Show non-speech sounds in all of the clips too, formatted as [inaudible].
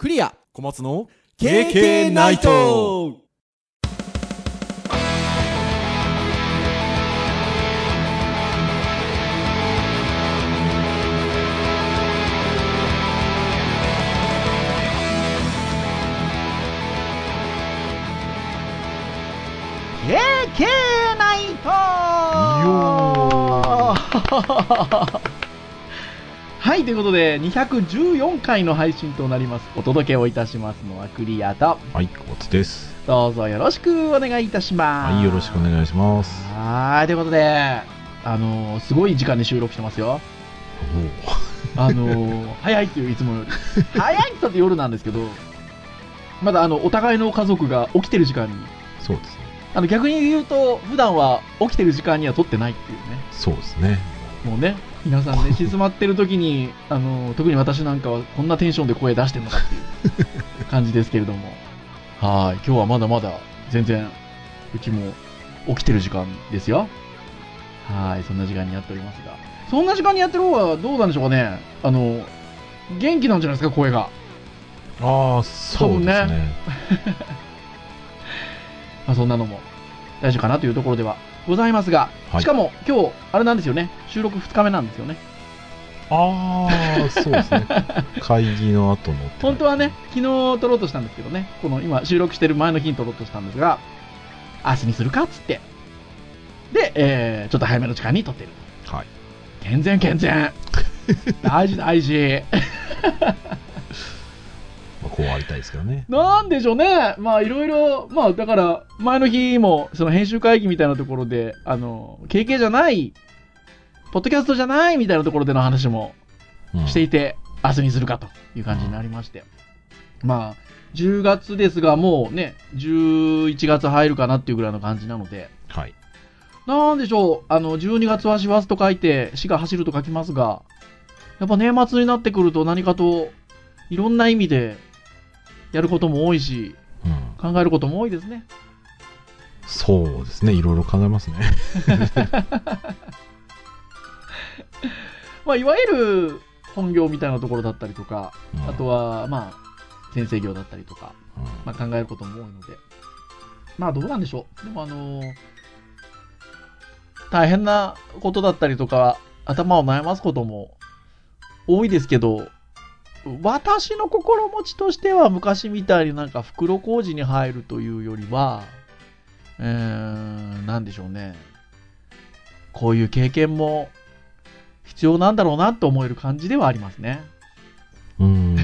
クリア。小松の KK ナイト。ナイト [laughs] はい、ということで、214回の配信となります。お届けをいたしますのはクリアと、はい、小松です。どうぞよろしくお願いいたします。はい、よろしくお願いします。はーい、ということで、あのーすごい時間で収録してますよ。あのー早いっていういつもより。[laughs] 早いって言ったって夜なんですけど、まだあの、お互いの家族が起きてる時間に、そうですね。あの、逆に言うと、普段は起きてる時間には撮ってないっていうね。そうですね。もうね、皆さんね、静まってる時に、あの、特に私なんかはこんなテンションで声出してるのかっていう感じですけれども。[laughs] はい、今日はまだまだ全然、うちも起きてる時間ですよ。はい、そんな時間にやっておりますが。そんな時間にやってる方はどうなんでしょうかねあの、元気なんじゃないですか、声が。ああ、そうです多分ね。[laughs] まあ、そんなのも大丈夫かなというところではございますが、はいしかも今日、あれなんですよね、収録2日目なんですよね。ああ、そうですね。[laughs] 会議の後の。本当はね、昨日撮ろうとしたんですけどね、この今収録してる前の日に撮ろうとしたんですが、明日にするかっつって。で、えー、ちょっと早めの時間に撮ってる。はい。健全健全。大 [laughs] 事大事。まあ、こうありたいですけどね。なんでしょうね。まあいろいろ、まあだから、前の日も、その編集会議みたいなところで、あの、KK じゃない、ポッドキャストじゃないみたいなところでの話もうんしていて、明日にするかという感じになりまして。まあ、10月ですが、もうね、11月入るかなっていうぐらいの感じなので、はい。なんでしょう、あの、12月は師走と書いて、死が走ると書きますが、やっぱ年末になってくると何かと、いろんな意味で、やることも多いし、うん。考えることも多いですね。そうですね。いろいろ考えますね。[laughs] まあ、いわゆる本業みたいなところだったりとか、うんあとは、まあ、先生業だったりとか、うんまあ、考えることも多いので、まあどうなんでしょう。でもあのー大変なことだったりとか、頭を悩ますことも多いですけど、私の心持ちとしては昔みたいになんか袋小路に入るというよりは、うーん、なんでしょうね。こういう経験も必要なんだろうなと思える感じではありますね。うん。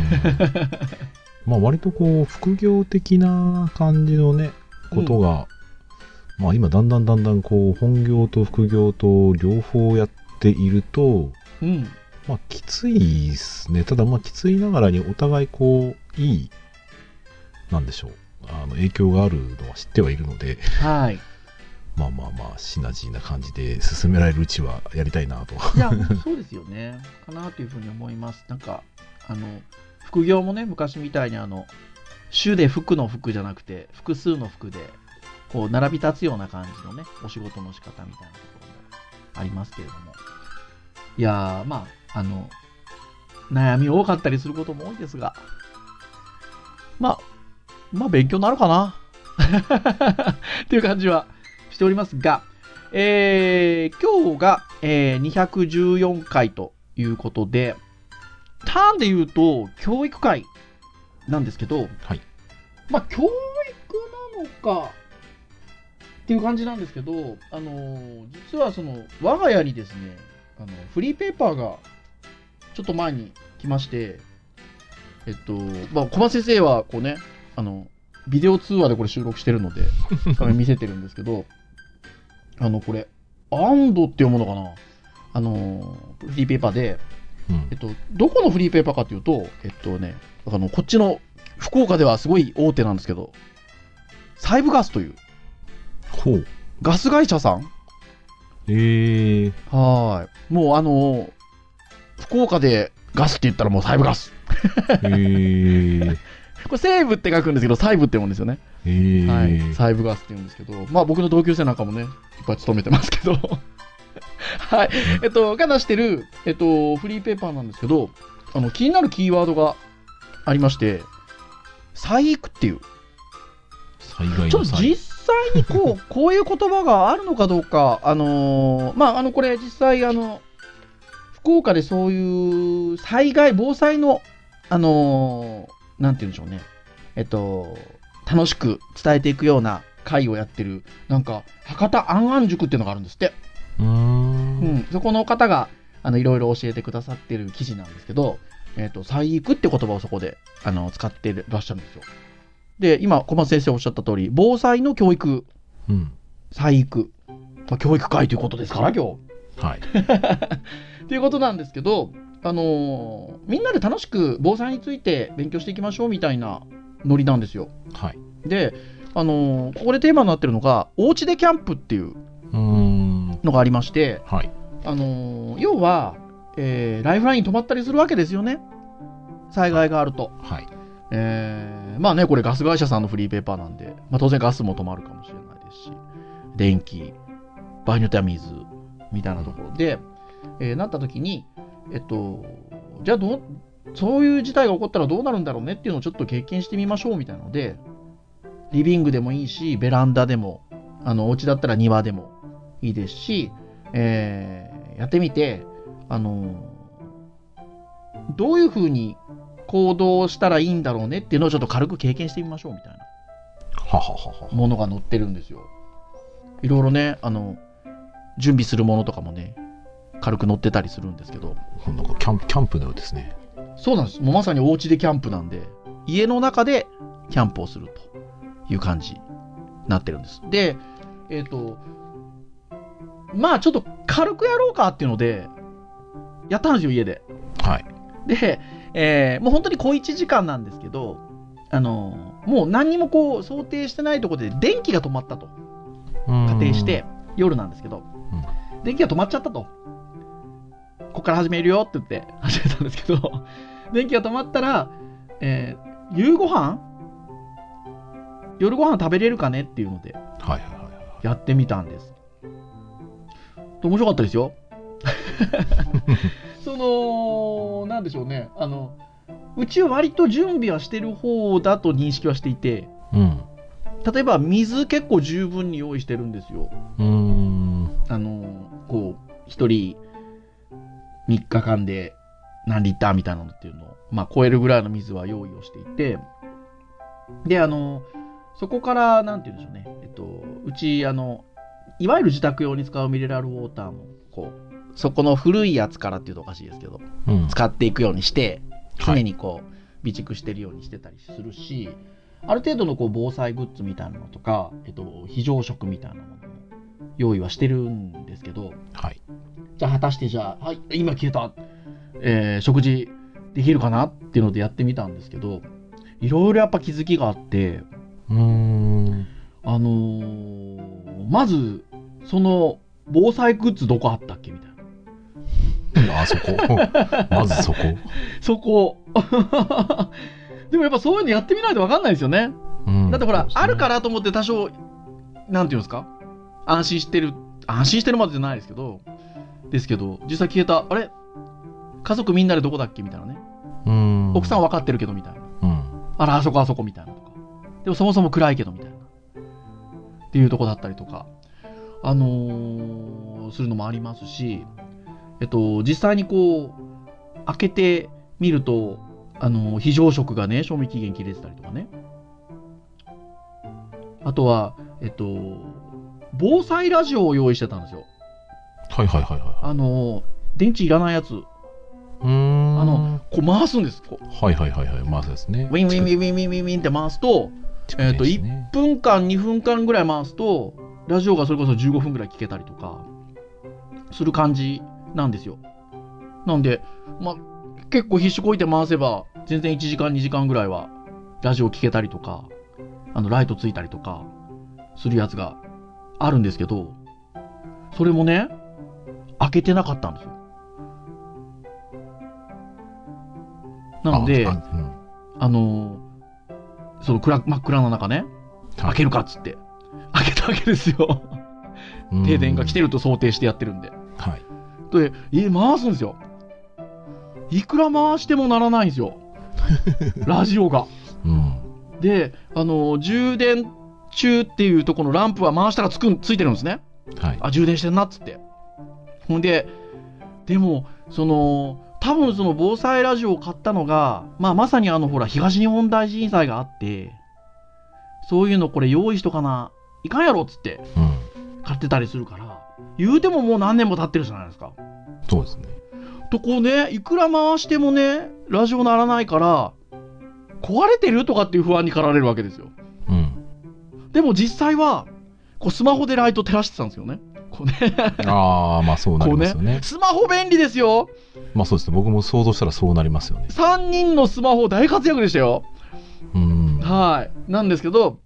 [laughs] まあ割とこう、副業的な感じのね、ことが、まあ今だんだんだんだんこう、本業と副業と両方やっていると、うん。まあきついですね。ただまあきついながらにお互いこう、いい、なんでしょう。あの、影響があるのは知ってはいるので、はい。[laughs] まあまあまあ、シナジーな感じで進められるうちはやりたいなと。いや、[laughs] そうですよね。かなというふうに思います。なんか、あの、副業もね、昔みたいにあの、種で服の服じゃなくて、複数の服で、こう、並び立つような感じのね、お仕事の仕方みたいなところもありますけれども。いやー、まあ、あの、悩み多かったりすることも多いですが、まあ、まあ、勉強になるかな。[laughs] っていう感じはしておりますが、えー今日が、えー214回ということで、ターンで言うと、教育会なんですけど、はい。まあ、教育なのかっていう感じなんですけど、あのー実はその、我が家にですね、あの、フリーペーパーが、ちょっと前に来まして、えっと、まあ、小松先生は、こうね、あの、ビデオ通話でこれ収録してるので、[laughs] 画面見せてるんですけど、あの、これ、アンドって読むのかな？あの、フリーペーパーで、うんえっと、どこのフリーペーパーかというと、えっとね、あの、こっちの、福岡ではすごい大手なんですけど、サイブガスというほう。ガス会社さん？えー、はーい。もうあの、福岡でガスって言ったらもうサイブガス。えー、[laughs] これ西部って書くんですけど、サイブって読むんですよね。えー、はい。サイブガスって言うんですけど、まあ僕の同級生なんかもね、いっぱい勤めてますけど、[laughs] はい。えっと、が出してる、えっと、フリーペーパーなんですけど、あの、気になるキーワードがありまして、災育っていう。災害ちょっと。実際にこう、[laughs] こういう言葉があるのかどうか、あのーまあ、あの、これ実際、あの、福岡でそういう災害、防災の、あのーなんて言うんでしょうね。えっと、楽しく伝えていくような会をやってる、なんか、博多安安塾っていうのがあるんですって。うーん。うん、そこの方が、あの、いろいろ教えてくださってる記事なんですけど、えっ、と、災育って言葉をそこで、あの、使ってらっしゃるんですよ。で、今、小松先生おっしゃった通り、防災の教育、うん。災育、まあ、教育会ということですから、今はい。[laughs] 日。っていうことなんですけど、あのーみんなで楽しく防災について勉強していきましょうみたいなノリなんですよ。はい。で、あのーここでテーマになってるのが、おうちでキャンプっていう。のがありまして、はい。あのー要は、えーライフライン止まったりするわけですよね。災害があると。はい。えーまあね、これガス会社さんのフリーペーパーなんで、まあ当然ガスも止まるかもしれないですし、電気、場合によっては水、みたいなところで、えーなった時に、えっと、じゃあどう、そういう事態が起こったらどうなるんだろうねっていうのをちょっと経験してみましょうみたいなので、リビングでもいいし、ベランダでも、あの、お家だったら庭でもいいですし、えーやってみて、あのどういうふうに行動したらいいんだろうねっていうのをちょっと軽く経験してみましょうみたいな。ものが載ってるんですよ。いろいろね、あの、準備するものとかもね、軽く載ってたりするんですけど、なんかキャンプ、キャンプのようですね。そうなんです。もうまさにお家でキャンプなんで、家の中でキャンプをするという感じになってるんです。で、えっ、と、まあちょっと軽くやろうかっていうので、やったんですよ、家で。はい。で、えーもう本当に小1時間なんですけど、あのもう何にもこう想定してないところで電気が止まったと仮定して、夜なんですけど、電気が止まっちゃったと。ここから始めるよって言って [laughs] 始めたんですけど、電気が止まったら、えー夕ご飯？夜ご飯食べれるかねっていうので。やってみたんです。で面白かったですよ。[laughs] その、なんでしょうね。あの、うちは割と準備はしてる方だと認識はしていて、うん。例えば水結構十分に用意してるんですよ。うーん。あの、こう、一人3日間で何リッターみたいなのっていうのを、まあ超えるぐらいの水は用意をしていて、で、あの、そこから、なんて言うんでしょうね。えっと、うち、あの、いわゆる自宅用に使うミネラルウォーターも、こう、そこの古いやつからっていうとおかしいですけど、うん。使っていくようにして、はい常にこう、備蓄してるようにしてたりするし、ある程度のこう防災グッズみたいなのとか、えっと、非常食みたいなものも用意はしてるんですけど、はい。じゃあ果たしてじゃあ、はい、今消えた、えー食事できるかなっていうのでやってみたんですけど、いろいろやっぱ気づきがあって、うーん。あのーまず、その、防災グッズどこあったっけみたいな。あそこ？[laughs] まずそこ？[laughs] そこ。[laughs] でもやっぱそういうのやってみないと分かんないですよね。うんだってほら、ねあるからと思って多少、なんていうんですか？安心してる、安心してるまでじゃないですけど、ですけど、実際消えた、あれ？家族みんなでどこだっけ？みたいなね。うん。奥さん分かってるけどみたいな。うん。あら、あそこあそこみたいなとか。でもそもそも暗いけどみたいな。っていうとこだったりとか、あのーするのもありますし、えっと、実際にこう、開けてみると、あのー非常食がね、賞味期限切れてたりとかね。あとは、えっと、防災ラジオを用意してたんですよ。はいはいはいはあのー電池いらないやつ。い。うーん。あの、こう回すんです。はいはいはいはい。まずですね。ウィンウィンウィンウィンウィンウィンウィンって回すと、えっと、一1分間、2分間ぐらい回すと、ラジオがそれこそ15分ぐらい聞けたりとか、する感じなんですよ。なんで、まあ、結構必死こいて回せば、全然1時間、2時間ぐらいは、ラジオ聞けたりとか、あの、ライトついたりとか、するやつがあるんですけど、それもね、開けてなかったんですよ。なので、あああのその暗真っ暗な中ね、うん開けるかっつって、開けたわけですよ。うん停電が来てると想定してやってるんで。はい。で、え、回すんですよ。いくら回してもならないんですよ。[laughs] ラジオが。うん。で、あの、充電中っていうところのランプは回したらつくん、ついてるんですね。はい。あ、充電してんなっつって。ほんで、でも、その、多分その防災ラジオを買ったのが、まあまさにあのほら、東日本大震災があって、そういうのこれ用意しとかな、いかんやろっつってうん。買ってたりするから、言うてももう何年も経ってるじゃないですか。そうですね。とこうね、いくら回してもね、ラジオ鳴らないから、壊れてるとかっていう不安に駆られるわけですよ。うん。でも実際は、こうスマホでライト照らしてたんですよね。こうね。[laughs] ああ、まあそうなりますよね。スマホ便利ですよ。まあそうですね。僕も想像したらそうなりますよね。3人のスマホ大活躍でしたよ。うん。はい。なんですけど、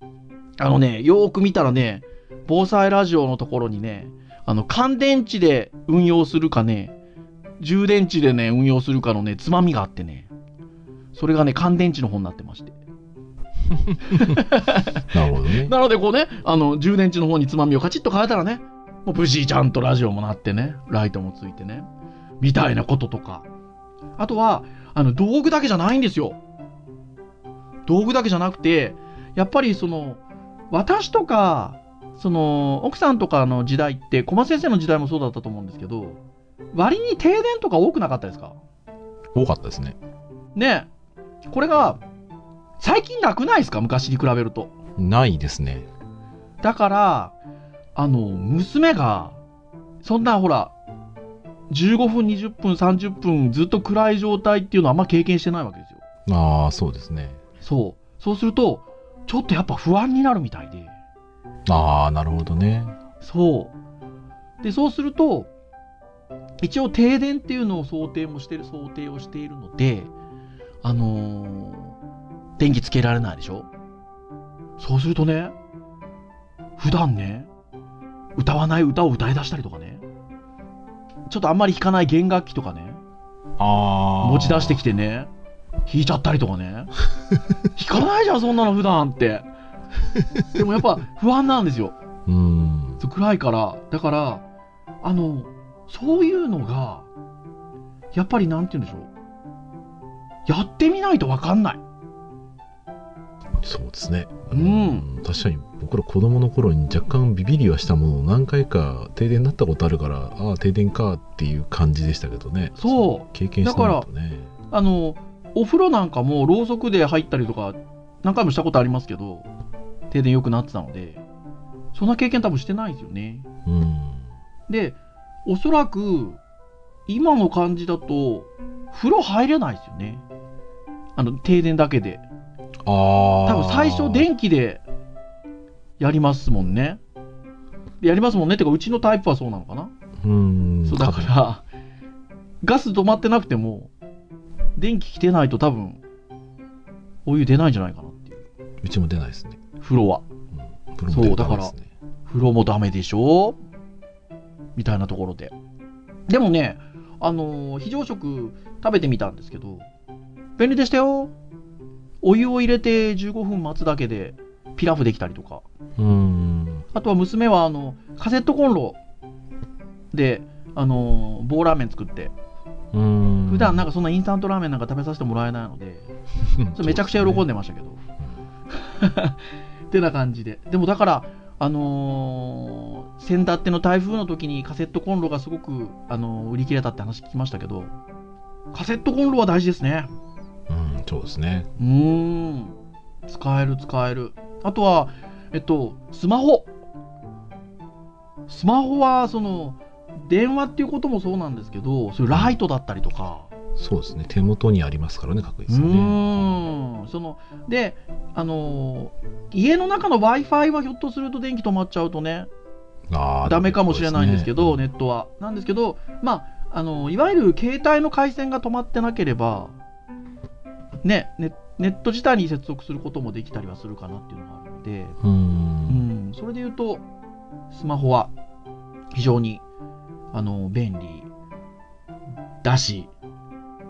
あのね、よーく見たらね、防災ラジオのところにね、あの、乾電池で運用するかね、充電池でね、運用するかのね、つまみがあってね、それがね、乾電池の方になってまして。[laughs] なるほどね。[laughs] なので、こうね、あの、充電池の方につまみをカチッと変えたらね、もう無事ちゃんとラジオも鳴ってね、ライトもついてね、みたいなこととか。あとは、あの、道具だけじゃないんですよ。道具だけじゃなくて、やっぱりその、私とか、その、奥さんとかの時代って、小松先生の時代もそうだったと思うんですけど、割に停電とか多くなかったですか？多かったですね。ねこれが、最近なくないですか？昔に比べると。ないですね。だから、あの、娘が、そんなほら、15分、20分、30分ずっと暗い状態っていうのはあんま経験してないわけですよ。ああ、そうですね。そう。そうすると、ちょっとやっぱ不安になるみたいで。ああ、なるほどね。そう。で、そうすると、一応停電っていうのを想定もしてる、想定をしているので、あのー電気つけられないでしょ？そうするとね、普段ね、歌わない歌を歌い出したりとかね、ちょっとあんまり弾かない弦楽器とかね、ああ。持ち出してきてね、弾いちゃったりとかね、[laughs] 弾かないじゃん、そんなの普段って。でもやっぱ不安なんですよ。うん。暗いから、だから、あの、そういうのが、やっぱりなんて言うんでしょう。やってみないとわかんない。そうですね。うん確かに僕ら子供の頃に若干ビビりはしたものの何回か停電になったことあるから、ああ、停電かっていう感じでしたけどね。そう経験してないとね。あの、お風呂なんかもろうそくで入ったりとか、何回もしたことありますけど、停電良くなってたので、そんな経験多分してないですよね。うん。で、おそらく、今の感じだと、風呂入れないですよね。あの、停電だけで。ああ。多分最初電気でやりますもんね。でやりますもんね。ってかうちのタイプはそうなのかな、うん。そうだからガス止まってなくても電気来てないと多分お湯出ないんじゃないかなっていう。うちも出ないですね。風呂は。うん。風呂も出そうだから風呂もダメでしょ？みたいなところで。でもねあのー非常食食べてみたんですけど便利でしたよ。お湯を入れて15分待つだけでピラフできたりとか。うん。あとは娘はあのカセットコンロであの棒ラーメン作って。うん。普段なんかそんなインスタントラーメンなんか食べさせてもらえないので [laughs] めちゃくちゃ喜んでましたけど。[laughs] ってな感じで。でもだからあのー先だっての台風の時にカセットコンロがすごく、あのー売り切れたって話聞きましたけどカセットコンロは大事ですね。うん、そうですね。うーん。使える使えるあとはえっとスマホスマホはその電話っていうこともそうなんですけどそういうライトだったりとかそうですね。手元にありますからね、確う実にね。ーんそのであの家の中の w i f i はひょっとすると電気止まっちゃうとねあーダメかもしれないんですけど、ねネットは。なんですけど、まあ、あのいわゆる携帯の回線が止まってなければ、ね、ネネット自体に接続することもできたりはするかなっていうのがあるので、う。うんん、それで言うと、スマホは非常にあの便利だし、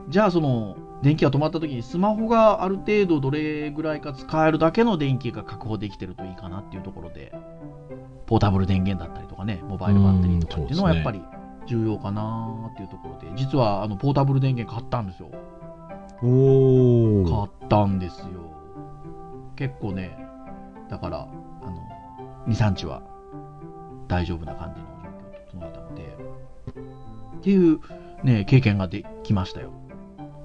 じゃあその電気が止まった時にスマホがある程度どれぐらいか使えるだけの電気が確保できてるといいかなっていうところで、ポータブル電源だったりとかね、モバイルバッテリーとかっていうのはうんやっぱり重要かなっていうところで、実はあのポータブル電源買ったんですよ。おお。買ったんですよ。結構ね、だから、あの、2、3日は大丈夫な感じの状況を整えたので、っていうね、経験ができましたよ。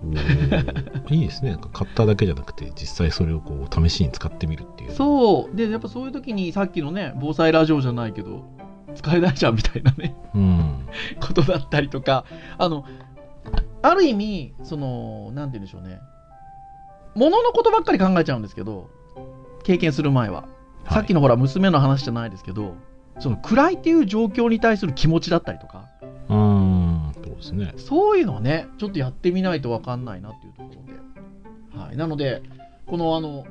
[laughs] いいですね。なんか買っただけじゃなくて、実際それをこう試しに使ってみるっていう。そう。で、やっぱそういう時にさっきのね、防災ラジオじゃないけど、使えないじゃんみたいなね、うん。[laughs] ことだったりとか、あの、ある意味、その、なんて言うんでしょうね、もののことばっかり考えちゃうんですけど、経験する前は。さっきの。のほら、娘の話じゃないですけど、その暗いっていう状況に対する気持ちだったりとか、うーん。そうですね。そういうのをね、ちょっとやってみないと分かんないなっていうところで。はい。なので、このあの、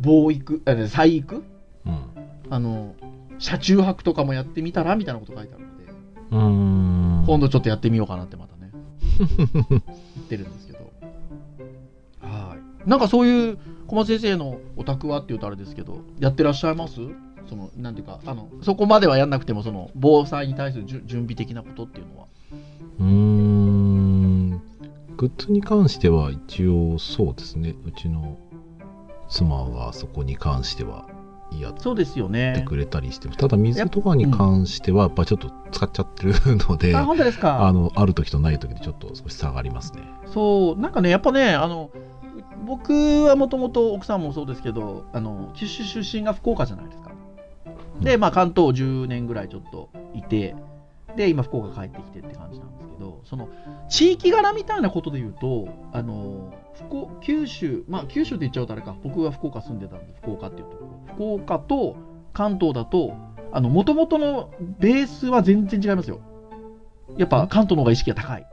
防育、あ再育？うん。あの、車中泊とかもやってみたらみたいなこと書いてあるので、うーん。今度ちょっとやってみようかなってまた言ってるんですけど。はい。なんかそういう小松先生のお宅はっていうとあれですけど、やってらっしゃいます？その、なんていうか、あの、そこまではやんなくても、その、防災に対する準備的なことっていうのは。うーん。グッズに関しては一応そうですね。うちの妻がそこに関してはやっそうですよてね。くれたりして、ただ水とかに関してはやっぱちょっと使っちゃってるので、あ、本当ですか？あの、ある時とない時でちょっと少し差がありますね。そう、なんかね、やっぱね、あの、僕はもともと奥さんもそうですけど、あの、九州出身が福岡じゃないですか。で、まあ関東10年ぐらいちょっといて、で、今福岡帰ってきてって感じなんですけど、その、地域柄みたいなことで言うと、あの、福岡九州、まあ九州って言っちゃうとあれか、僕は福岡住んでたんで、福岡っていうところ。福岡と関東だと、あの、もともとのベースは全然違いますよ。やっぱ関東の方が意識が高い。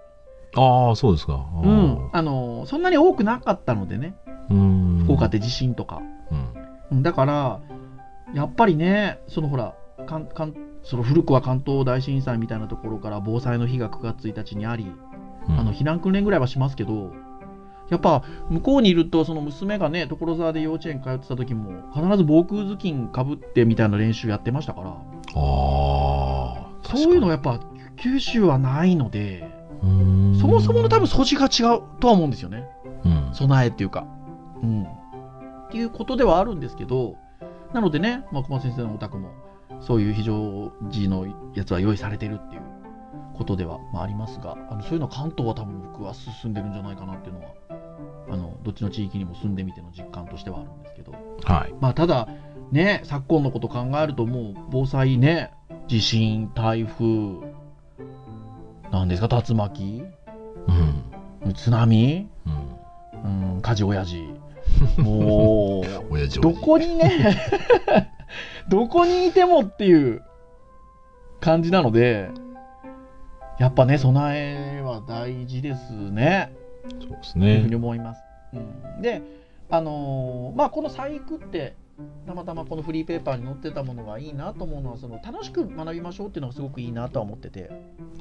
ああ、そうですか。うん、あのそんなに多くなかったのでね、うーん。福岡って地震とか。うん。うんだから、やっぱりね、そのほら、かんかんその古くは関東大震災みたいなところから防災の日が9月1日にあり、うんあの避難訓練ぐらいはしますけど、やっぱ向こうにいると、その娘がね、所沢で幼稚園通ってた時も、必ず防空頭巾かぶってみたいな練習やってましたから、ああ。そういうのやっぱ九州はないので、そもそもの多分素地が違うとは思うんですよね。うん。備えっていうか。うん。っていうことではあるんですけど、なのでね、まあ、小松先生のお宅も、そういう非常時のやつは用意されてるっていうことでは、まあ、ありますが、あのそういうのは関東は多分僕は進んでるんじゃないかなっていうのは、あの、どっちの地域にも住んでみての実感としてはあるんですけど、はい。まあ、ただ、ね、昨今のこと考えるともう防災ね、地震、台風、なんですか、竜巻、うん。津波、うん。うん、火事親父。[laughs] もう、親父どこにね、どこにいてもっていう感じなので、やっぱね、備えは大事ですね。そうですというふうにね。思います。うん、で、あのーまあ、この細工って、たまたまこのフリーペーパーに載ってたものがいいなと思うのは、その楽しく学びましょうっていうのがすごくいいなとは思ってて、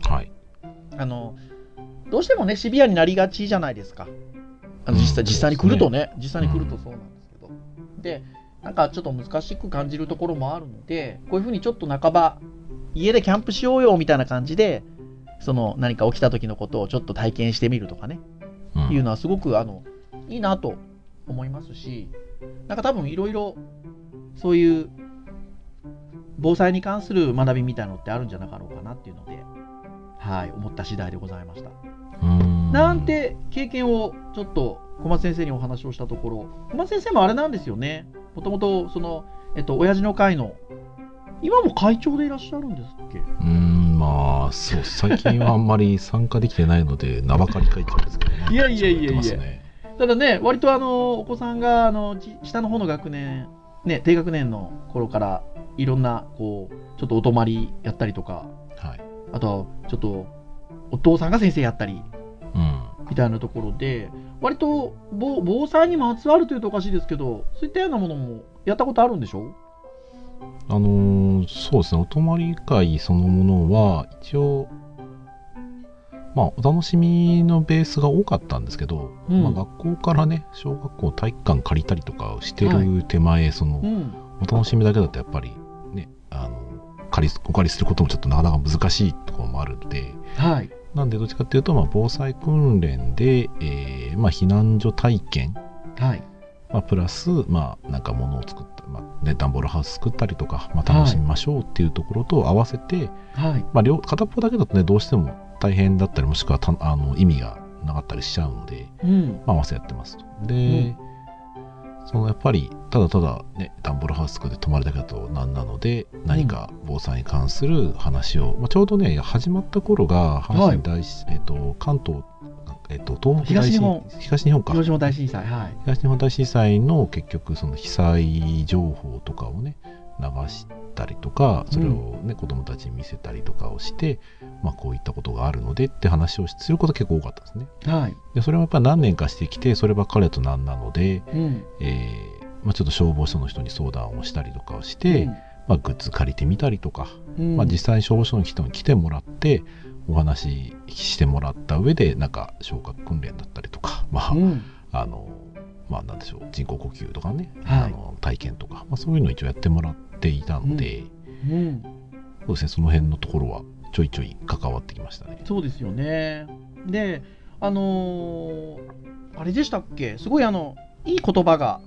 はい。あの、どうしてもね、シビアになりがちじゃないですか。あの実際、うん実際に来るとね、実際に来るうんとそうなんですけど。で、なんかちょっと難しく感じるところもあるので、こういうふうにちょっと半ば、家でキャンプしようよみたいな感じで、その何か起きた時のことをちょっと体験してみるとかね、うん。いうのはすごくあのいいなと思いますし、なんか多分いろいろそういう防災に関する学びみたいなのってあるんじゃなかろうかなっていうので、はい、思った次第でございました。うん。なんて経験をちょっと小松先生にお話をしたところ、小松先生もあれなんですよね。もともとその、えっと、親父の会の、今も会長でいらっしゃるんですっけ？うーん、まあ、そう、最近はあんまり参加できてないので、[laughs] 名ばかり書いちゃうんですけどね。いやいやいやいやただね、割とあの、お子さんが、あの、ち下の方の学年、ね、低学年の頃から、いろんな、こう、ちょっとお泊まりやったりとか、はい。あと、ちょっと、お父さんが先生やったり、うん。みたいなところで、割と防防災にまつわるというとおかしいですけど、そういったようなものもやったことあるんでしょ？あのーそうですね、お泊まり会そのものは、一応、まあ、お楽しみのベースが多かったんですけど、うんまあ、学校からね、小学校体育館借りたりとかをしてはる手前、そのう、ん。お楽しみだけだとやっぱりね、あの、借り、お借りすることもちょっとなかなか難しいところもあるので、はい。なんでどっちかっていうと、まあ、防災訓練で、えーまあ、避難所体験はい。まあ、プラス、まあ、なんか物を作った、まあね、段ボールハウス作ったりとか、まあ、楽しみましょうっていうところと合わせて、はい。まあ、両片っぽだけだとねどうしても大変だったりもしくはたあの意味がなかったりしちゃうので、うん。まあ、合わせやってますと。で、そのやっぱりただただね段ボールハウス作って泊まるだけだとなんなので何か防災に関する話を、まあ、ちょうどね始まった頃が阪神大震、えっと関東えっと東東日本東日本か広島大震災、はい。東日本大震災の結局その被災情報とかをね流したりとかそれをね、子供たちに見せたりとかをして、まあ、こういったことがあるのでって話をすること結構多かったですね。はい。でそれはやっぱり何年かしてきてそればっかりだとなんなので、うん。えーまあ、ちょっと消防署の人に相談をしたりとかをして、まあ、グッズ借りてみたりとか、うん、まあ、実際に消防署の人に来てもらってお話ししてもらった上でなんか消火訓練だったりとか、まあうん。あのまあ、なんでしょう人工呼吸とかね、はいあの体験とか、まあ、そういうのを一応やってもらっていたので、うん。そうですねその辺のところはちょいちょい関わってきましたね。そうですよね。で、あのーあれでしたっけ？すごいあの、いい言葉が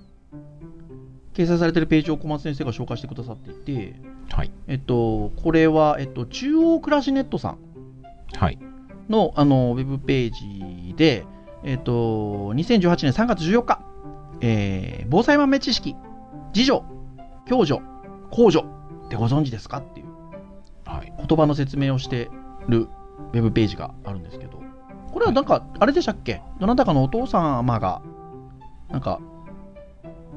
掲載されてるページを小松先生が紹介してくださっていて、はい、えっと、これは、えっと、中央暮らしネットさんはい。のあのウェブページで、えっと、2018年3月14日、えー防災豆知識、自助、共助、公助ってご存知ですかっていうはい。言葉の説明をしてるウェブページがあるんですけど、これはなんか、あれでしたっけ？どなたかのお父様が、なんか、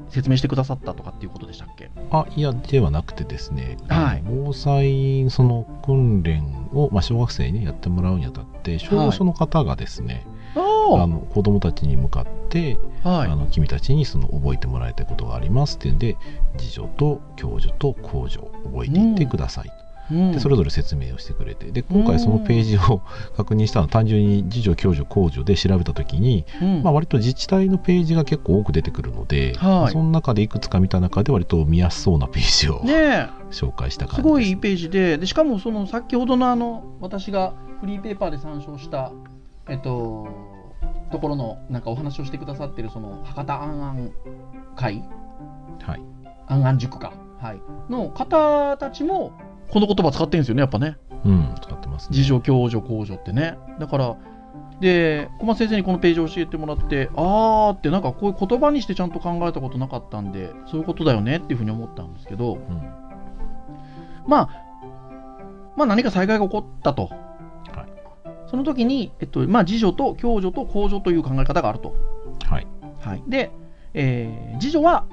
説明してくださったとかっていうことでしたっけ？あいやではなくてですね、はい。防災その訓練を、まあ、小学生に、ね、やってもらうにあたって消防署の方がですね、ああの子どもたちに向かって、あはい。あの君たちにその覚えてもらいたいことがありますっていうんで自助と共助と公助を覚えていってください、うんでそれぞれ説明をしてくれて。で今回そのページを確認したのは単純に自助共助公助で調べた時に、うん。まあ、割と自治体のページが結構多く出てくるので、はい。その中でいくつか見た中で割と見やすそうなページを、ねえ。[laughs] 紹介した感じです。すごいいいページででしかもその先ほどのあの私がフリーペーパーで参照したえっとところのなんかお話をしてくださってるその博多あんあん会？はい、あんあん塾か、はい、の方たちもこの言葉使ってるんですよねやっぱねうん、使ってますね。自助共助公助ってねだからで小松先生にこのページを教えてもらってあーってなんかこういう言葉にしてちゃんと考えたことなかったんでそういうことだよねっていうふうに思ったんですけど、うんまあ、まあ何か災害が起こったと。はいその時に、えっと、まあ、自助と共助と公助という考え方があると。はいはい。で、えー自助は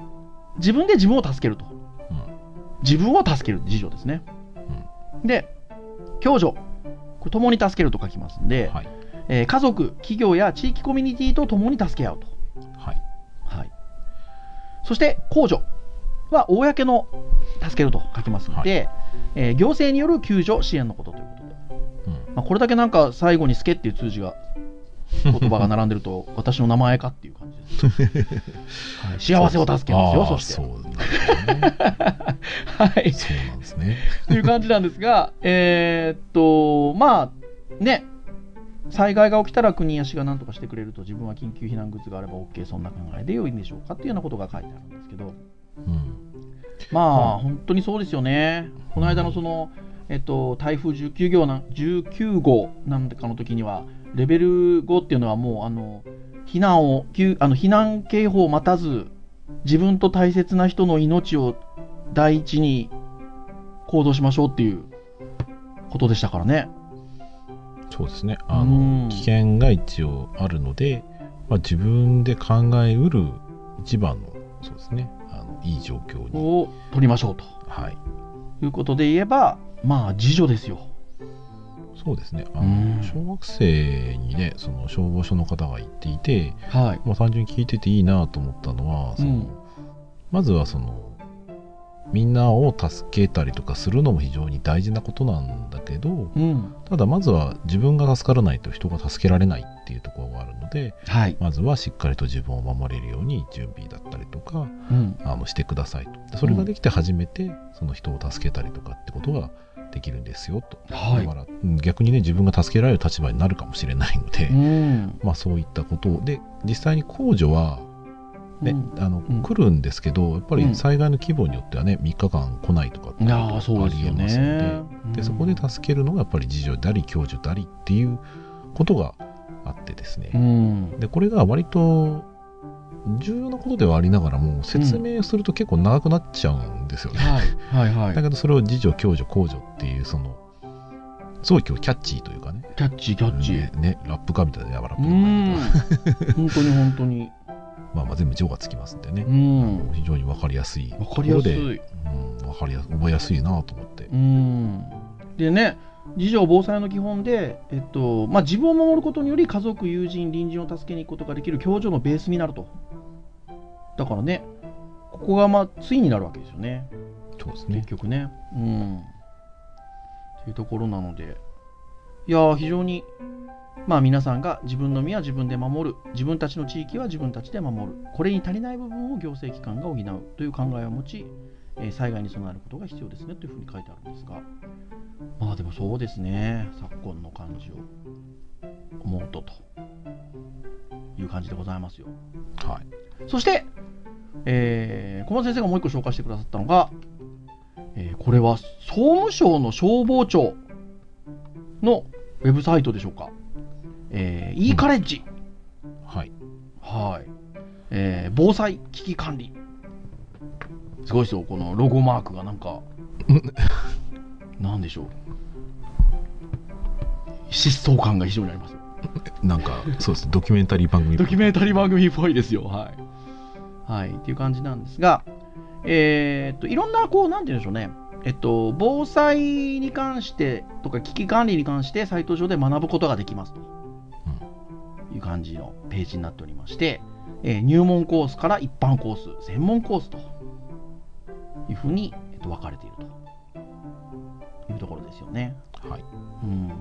自分で自分を助けると。うん自分を助ける自助ですね。で、共助。これ共に助けると書きますんで、はいえー家族、企業や地域コミュニティと共に助け合うと。はいはい。そして、公助は公の助けると書きますので、えー行政による救助支援のことということで、うんまあ、これだけなんか最後に「助」っていう数字が言葉が並んでると私の名前かっていう感じです、[laughs] はい、幸せを助けますよそして。そうなんですね。[laughs] はい。そうなんですね。という感じなんですが [laughs] えーっとまあね。災害が起きたら国や市が何とかしてくれると自分は緊急避難グッズがあれば OK そんな考えで良いんでしょうかっていうようなことが書いてあるんですけど。うん。まあ、うん本当にそうですよね。この間のその、えっと、台風19号な19号なんかの時には、レベル5っていうのはもう、あの、避難を、救あの避難警報を待たず、自分と大切な人の命を第一に行動しましょうっていうことでしたからね。そうですね。あうんの危険が一応あるので、まあ、自分で考えうる一番のそうですね。あのいい状況に。を取りましょうとはい。いうことで言えば、まあ、自助ですよ。そうですね。あうんの小学生にね、その消防署の方が言っていて、はい。まあ、単純に聞いてていいなと思ったのは、そのうんまずはそのみんなを助けたりとかするのも非常に大事なことなんだけどうん。ただまずは自分が助からないと人が助けられないっていうところがあるのではい。まずはしっかりと自分を守れるように準備だったりとかうん。あのしてくださいとでそれができて初めてその人を助けたりとかってことができるんですよと、はい。だからうん逆にね自分が助けられる立場になるかもしれないので、うん。まあそういったことを。で実際に公助はね、うん。あのうん。来るんですけどやっぱうん。り災害の規模によってはね3日間来ないとかってありえますのでね。でそこで助けるのがやっぱり次女であり共助でありっていうことがあってですね、うん。でこれが割と重要なことではありながらも説明すると結構長くなっちゃうんですよね、はいはいはい。だけどそれを自助共助公助っていうそのすごい今日キャッチーというかねキャッチーキャッチー。ねラップかみたいなやばラップううまいけどん。本当に本当に。[laughs] まあまあ全部情がつきますんでねう、ん。非常に分かりやすいわかりやすい。うん、分かりやす覚えやすいなと思って、うん。でね、自助防災の基本で、えっとまあ、自分を守ることにより家族、友人、隣人を助けに行くことができる共助のベースになると。だからね、ここがまあ、対になるわけですよね。そうですね。結局ね。うん。っていうところなので、いやー、非常に、まあ皆さんが自分の身は自分で守る、自分たちの地域は自分たちで守る、これに足りない部分を行政機関が補う。という考えを持ち、えー災害に備えることが必要ですね。というふうに書いてあるんですが、まあでもそうですね、昨今の感じを。思うとという感じでございますよ。はいそして、えー小松先生がもう一個紹介してくださったのが、えーこれは総務省の消防庁のウェブサイトでしょうか。えー、e カレッジ、はいはい、えー防災危機管理。すごいですよ、このロゴマークがなんか、[laughs] なんでしょう。疾走感が非常にありますよ。なんかそうですドキュメンタリー番組ドキュメンタリー番組っぽいですよ。はい。はい。っていう感じなんですが、えーっと、いろんな、こう、なんて言うんでしょうね。えっと、防災に関してとか危機管理に関してサイト上で学ぶことができますという感じのページになっておりまして、えー入門コースから一般コース、専門コースというふうに、えっと、分かれているというところですよね。はいうん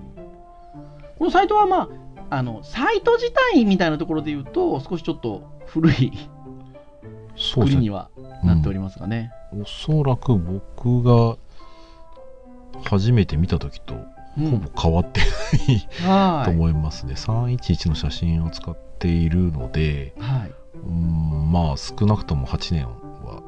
このサイトはまあ、あの、サイト自体みたいなところで言うと、少しちょっと古いそうですね作りにはなっておりますがね。おそらく僕が初めて見た時とうんほぼ変わってない、はと思いますね311の写真を使っているのでい。はい。うんまあ少なくとも8年は、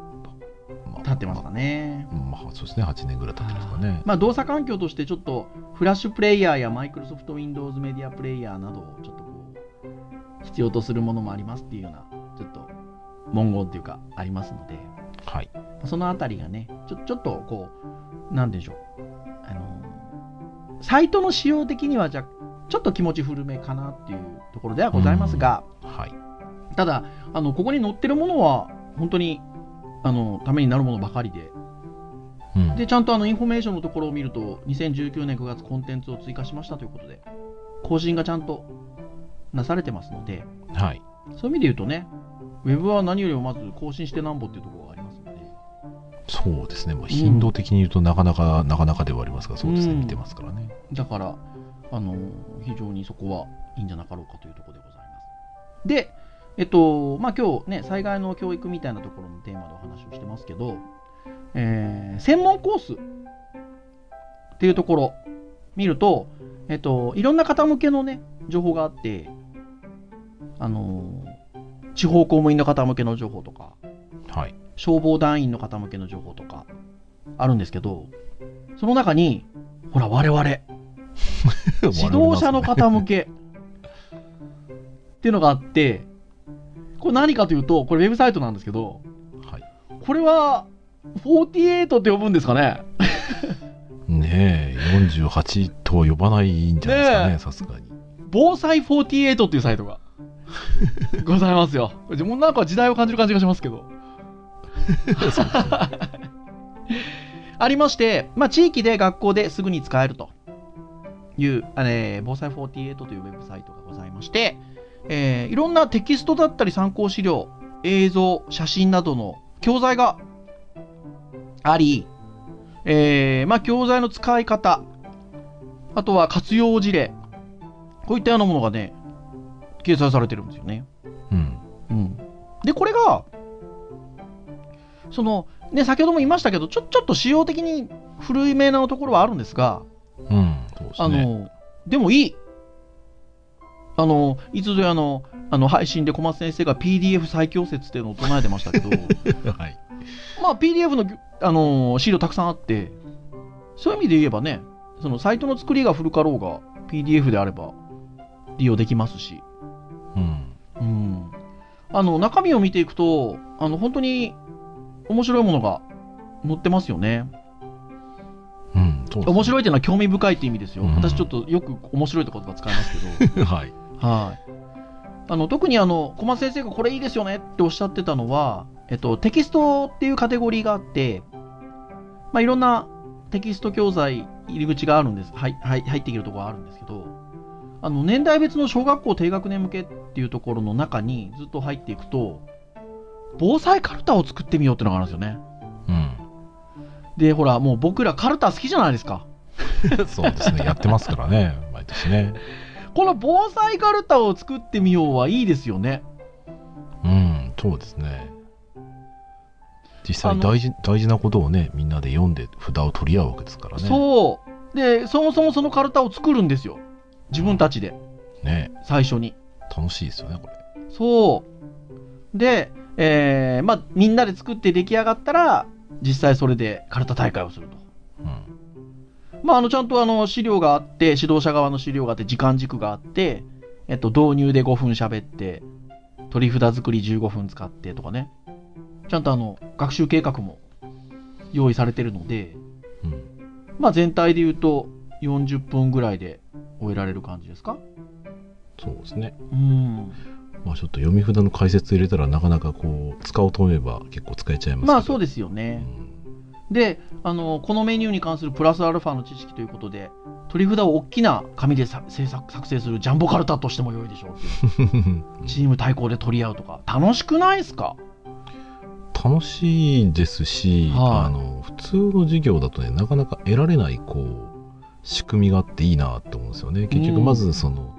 まあ立ってますかね。まあ、まあそうですね8年ぐらい経ってますかねまあ、動作環境としてちょっとフラッシュプレイヤーやマイクロソフト Windows メディアプレイヤーなどをちょっとこう必要とするものもありますっていうようなちょっと文言っていうかありますのではい。そのあたりがねちょちょっとこうなんでしょう。あのサイトの仕様的にはじゃちょっと気持ち古めかなっていうところではございますが、はい。ただあのここに載ってるものは本当にあのためになるものばかりで。うん。で、ちゃんとあのインフォメーションのところを見ると、2019年9月コンテンツを追加しましたということで、更新がちゃんとなされてますので、はい。そういう意味で言うとね、ウェブは何よりもまず更新してなんぼっていうところがありますので、そうですね、まあ、頻度的に言うとなかなか、なかなかではありますがそうですね、うん。見てますからねだから、あの非常にそこはいいんじゃなかろうかというところでございます。で、えっと、まあ今日ね、災害の教育みたいなところのテーマでお話をしてますけど、えー専門コースっていうところ見ると、えっと、いろんな方向けのね、情報があって、あの地方公務員の方向けの情報とか、はい。消防団員の方向けの情報とかあるんですけど、その中に、ほら、我々、自動車の方向け。っていうのがあって、これ何かというと、これウェブサイトなんですけど、はい。これは48って呼ぶんですかね。ねえ48とは呼ばないんじゃないですかねさすがに。防災48っていうサイトが [laughs] ございますよ。でもなんか時代を感じる感じがしますけど。[laughs] ありまして、まあ、地域で学校ですぐに使えるという、あれ防災48というウェブサイトがございまして、えーいろんなテキストだったり参考資料、映像、写真などの教材があり、えーまあ、教材の使い方、あとは活用事例、こういったようなものがね、掲載されてるんですよね。うんうん、で、これが、その、ね、先ほども言いましたけど、ちょちょっと仕様的に古いめなところはあるんですが、うんそうですあねの、でもいい。あの、いつぞやの、ああの配信で小松先生が PDF 最強説っていうのを唱えてましたけど、[laughs] はい。まあ PDF の、あのー資料たくさんあって、そういう意味で言えばね、そのサイトの作りが古かろうが PDF であれば利用できますし、うん。うん。あの、中身を見ていくと、あの、本当に面白いものが載ってますよね。うん。ね面白いっていうのは興味深いって意味ですよ。うん私ちょっとよく面白いって言葉使いますけど。[laughs] はい。はい。あの、特にあの、小松先生がこれいいですよねっておっしゃってたのは、えっと、テキストっていうカテゴリーがあって、まあ、いろんなテキスト教材入り口があるんです。はい、はい、入っていけるところがあるんですけど、あの、年代別の小学校低学年向けっていうところの中にずっと入っていくと、防災カルタを作ってみようってのがあるんですよね。うん。で、ほら、もう僕らカルタ好きじゃないですか。[laughs] そうですね。やってますからね。毎年ね。この防災カルタを作ってみようはいいですよね。うん。そうですね。実際大事大事なことをね、みんなで読んで札を取り合うわけですからね。そう。で、そもそもそのカルタを作るんですよ。自分たちで、ね。最初に。楽しいですよね、これ。そう。で、えーまあ、みんなで作って出来上がったら、実際それでカルタ大会をすると。うん。まあ、あの、ちゃんとあの、資料があって、指導者側の資料があって、時間軸があって、えっと、導入で5分喋って、取り札作り15分使ってとかね。ちゃんとあの、学習計画も用意されてるので、うん。まあ、全体で言うと40分ぐらいで終えられる感じですか？そうですね。うん。まあちょっと読み札の解説入れたらなかなかこう、使おうと思えば結構使えちゃいます。まあそうですようね。ん。で、あの、このメニューに関するプラスアルファの知識ということで、取り札を大きな紙でさ制作作成するジャンボカルタとしても良いでしょうっていう [laughs] チーム対抗で取り合うとか、楽しくないですか？楽しいですし、はいあの普通の授業だとねなかなか得られないこう仕組みがあっていいなって思うんですよね。結局うんまずその、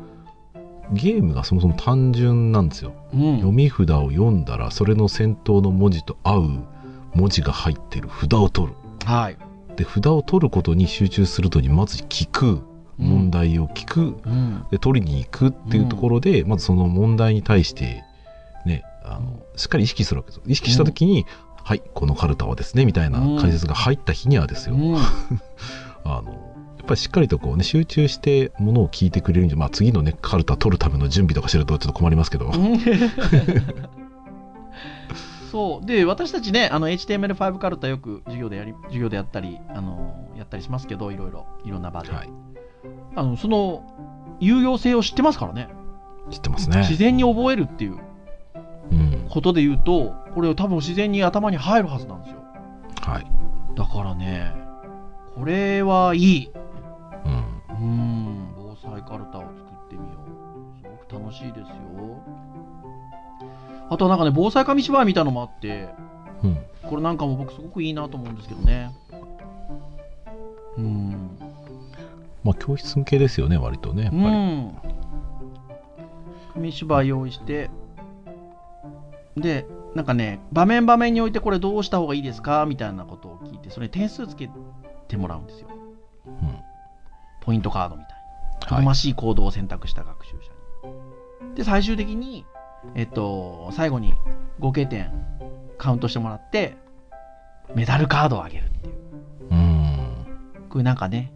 ゲームがそもそも単純なんですよ、うん。読み札を読んだらそれの先頭の文字と合う文字が入ってる札を取る。はい。で札を取ることに集中するとにまず聞く。問題を聞く、うん。で取りに行くっていうところで、まずその問題に対してねあのしっかり意識するわけです。よ意識した時に、はいこのカルタはですねみたいな解説が入った日にはですよ、うん。[laughs] あのやっぱりしっかりとこうね集中してものを聞いてくれるんじゃ、まあ、次のねカルタ取るための準備とかしてるとちょっと困りますけど、そう。で、私たちね、あの、HTML5 カルタよく授業でやり、授業でやったり、あの、やったりしますけど、いろいろ、いろんな場で。はい、あの、その、有用性を知ってますからね。知ってますね自然に覚えるっていううんことで言うと、これ多分自然に頭に入るはずなんですよ。はいだからね、これはいい。うんうん、防災カルタを作ってみよう。すごく楽しいですよ。あとはなんかね、防災紙芝居みたいのもあって、うんこれなんかも僕すごくいいなと思うんですけどね。うん。まあ教室向けですよね割とねやっぱうり、ん。紙芝居用意して、で、なんかね、場面場面においてこれどうした方がいいですか？みたいなことを聞いて、それに点数つけてもらうんですよ。うんポイントカードみたいな。好はいましい行動を選択した学習者に。で、最終的に、えっと、最後に合計点カウントしてもらって、メダルカードをあげるっていう。うんこういうなんかね。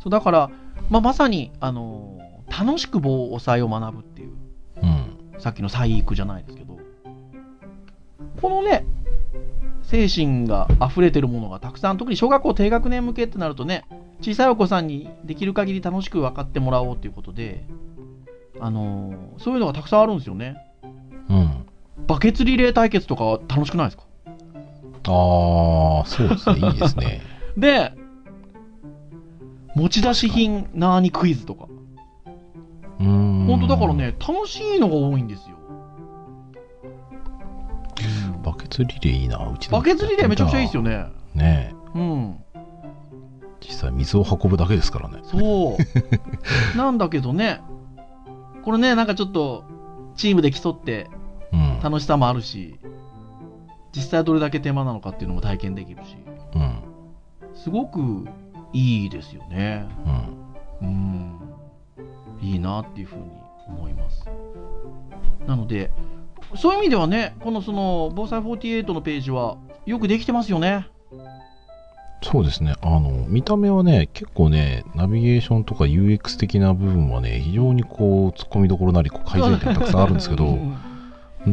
そう、だから、まあ、まさに、あのー楽しく防災を学ぶっていう、うんさっきの体育じゃないですけど、このね、精神が溢れてるものがたくさん、特に小学校低学年向けってなるとね、小さいお子さんにできる限り楽しく分かってもらおうということで、あのーそういうのがたくさんあるんですよね。うんバケツリレー対決とか楽しくないですか？ああそうですねいいですね [laughs] で、持ち出し品なーにクイズとか。うん本当だからね、楽しいのが多いんですよ。バケツリレーいいなうちバケツリレーめちゃくちゃいいですよねね。ねえうん。実際水を運ぶだけですからねそう。[laughs] なんだけどね、これね、なんかちょっと、チームで競ってうん楽しさもあるし、実際どれだけ手間なのかっていうのも体験できるし、うんすごくいいですよね。うんうん。いいなっていうふうに思います。なので、そういう意味ではね、このその防災48のページはよくできてますよね。そうですね。あの、見た目はね、結構ね、ナビゲーションとか UX 的な部分はね、非常にこう、突っ込みどころなり、こう改善点たくさんあるんですけど、うん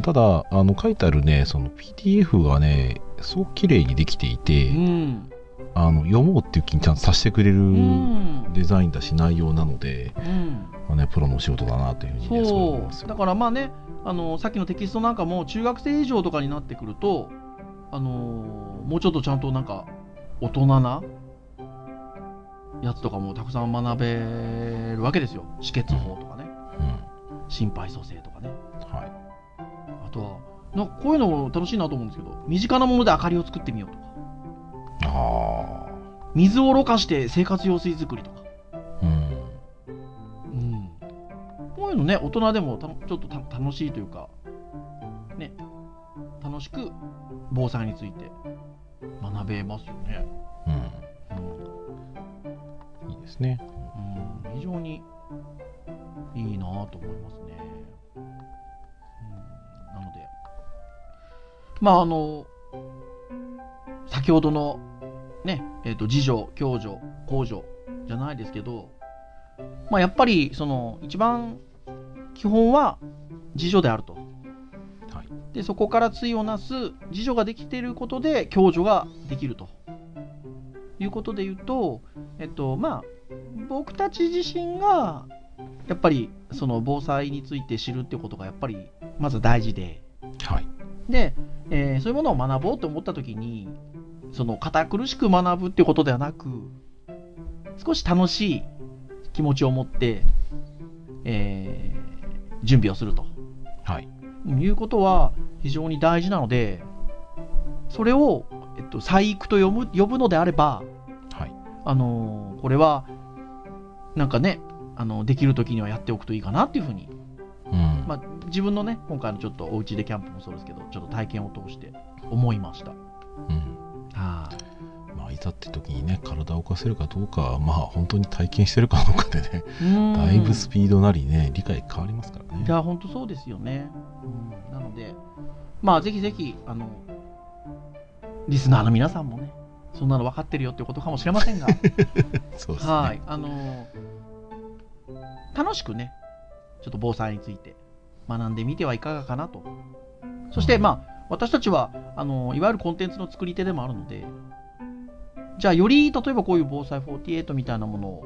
ただ、あの、書いてあるね、その PDF がね、すごく綺麗にできていて、うん。あの、読もうっていう気にちゃんとさせてくれるうん。デザインだし、内容なので、うんまあね、プロのお仕事だなというふうにね、そう思いますだからまあねあのさっきのテキストなんかも中学生以上とかになってくるとあのもうちょっとちゃんとなんか大人なやつとかもたくさん学べるわけですよ止血法とかねうん。心肺蘇生とかねはい。あとはなんかこういうのも楽しいなと思うんですけど身近なもので明かりを作ってみようとかあ水をろ過して生活用水作りとかあ。うん。うんこういうのね、大人でもたちょっとた楽しいというか、ね、楽しく防災について学べますよね。うん。いいですね。うん、うん非常にいいなぁと思いますね。うん、なので、まああの、先ほどのね、えっ、と、次女、共助、公助じゃないですけど、まあやっぱりその一番基本は自助であると。はい。でそこから対をなす自助ができていることで共助ができるということで言うと、えっとまあ、僕たち自身がやっぱりその防災について知るってことがやっぱりまず大事ではい。で、えーそういうものを学ぼうと思った時にその堅苦しく学ぶってことではなく少し楽しい気持ちを持って、えー準備をするとはい。いうことは非常に大事なので、それを、えっと、細育と呼ぶ呼ぶのであれば、はい。あのーこれは、なんかね、あのできるときにはやっておくといいかなっていうふうに、うん。まあ、自分のね、今回のちょっとお家でキャンプもそうですけど、ちょっと体験を通して思いました。うん。はい。まあ、いざって時にね、体を動かせるかどうかは、まあ、本当に体験してるかどうかでね、だいぶスピードなりね、理解変わりますからね。いや、本当そうですよね。うん、なので、まあ、ぜひぜひ、あの、リスナーの皆さんもね、そんなの分かってるよっていうことかもしれませんが、[laughs] そうですね。はい、あの楽しくね、ちょっと防災について学んでみてはいかがかなと。そして、うんまあ、私たちは、あのいわゆるコンテンツの作り手でもあるので、じゃあ、より、例えばこういう防災48みたいなものを、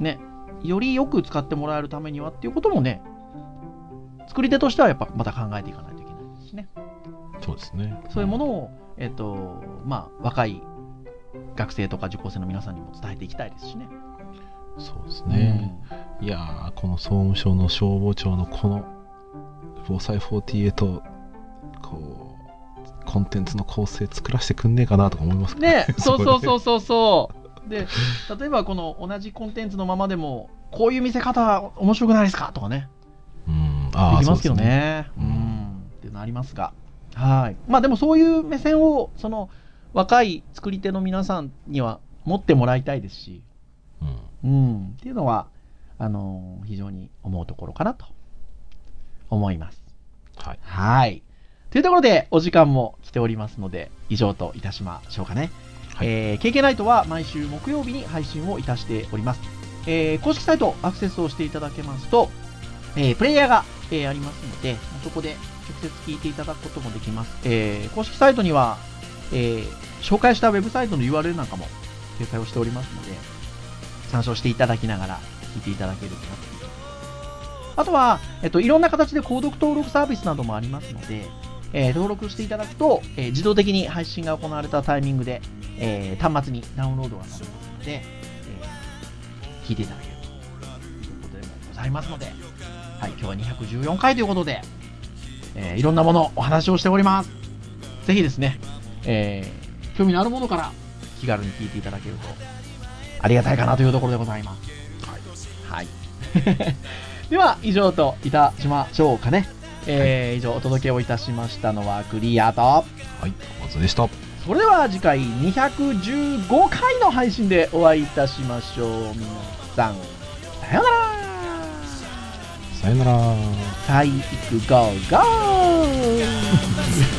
ね、よりよく使ってもらえるためにはっていうこともね、作り手としてはやっぱまた考えていかないといけないですしね。そうですね。そういうものを、えっと、まあ、若い学生とか受講生の皆さんにも伝えていきたいですしね。そうですね。いやー、この総務省の消防庁のこの防災48、こう、コンテンツの構成作らせてくんねえかなとか思いますけどね、[laughs] そうそうう。そうそうそう。で、例えばこの同じコンテンツのままでも、こういう見せ方面白くないですか？とかね、うん、であーきますけどそうね。ううんん、っていうのありますが。はい。まあでもそういう目線を、その若い作り手の皆さんには持ってもらいたいですし、うんうん、っていうのは、あの非常に思うところかなと思います。はい。はい。というところで、お時間も来ておりますので、以上といたしましょうかね。はいえー、KK ナイトは毎週木曜日に配信をいたしております。えー公式サイトアクセスをしていただけますと、えープレイヤーが、えーありますので、そこで直接聞いていただくこともできます。えー公式サイトには、えー紹介したウェブサイトの URL なんかも掲載をしておりますので、参照していただきながら聞いていただけるかなと。あとは、えっと、いろんな形で購読登録サービスなどもありますので、えー登録していただくと、えー自動的に配信が行われたタイミングで、えー端末にダウンロードがされますので、えー聞いていただけるということでもございますので、はい、今日は214回ということで、えーいろんなものお話をしております。ぜひですね、えー興味のあるものから気軽に聞いていただけるとありがたいかなというところでございます。はい。[laughs] では、以上といたしましょうかね。えー以上お届けをいたしましたのはクリアと、はい、まずでした。それでは次回215回の配信でお会いいたしましょう。皆さん、さようならささよなら。体育ゴーゴー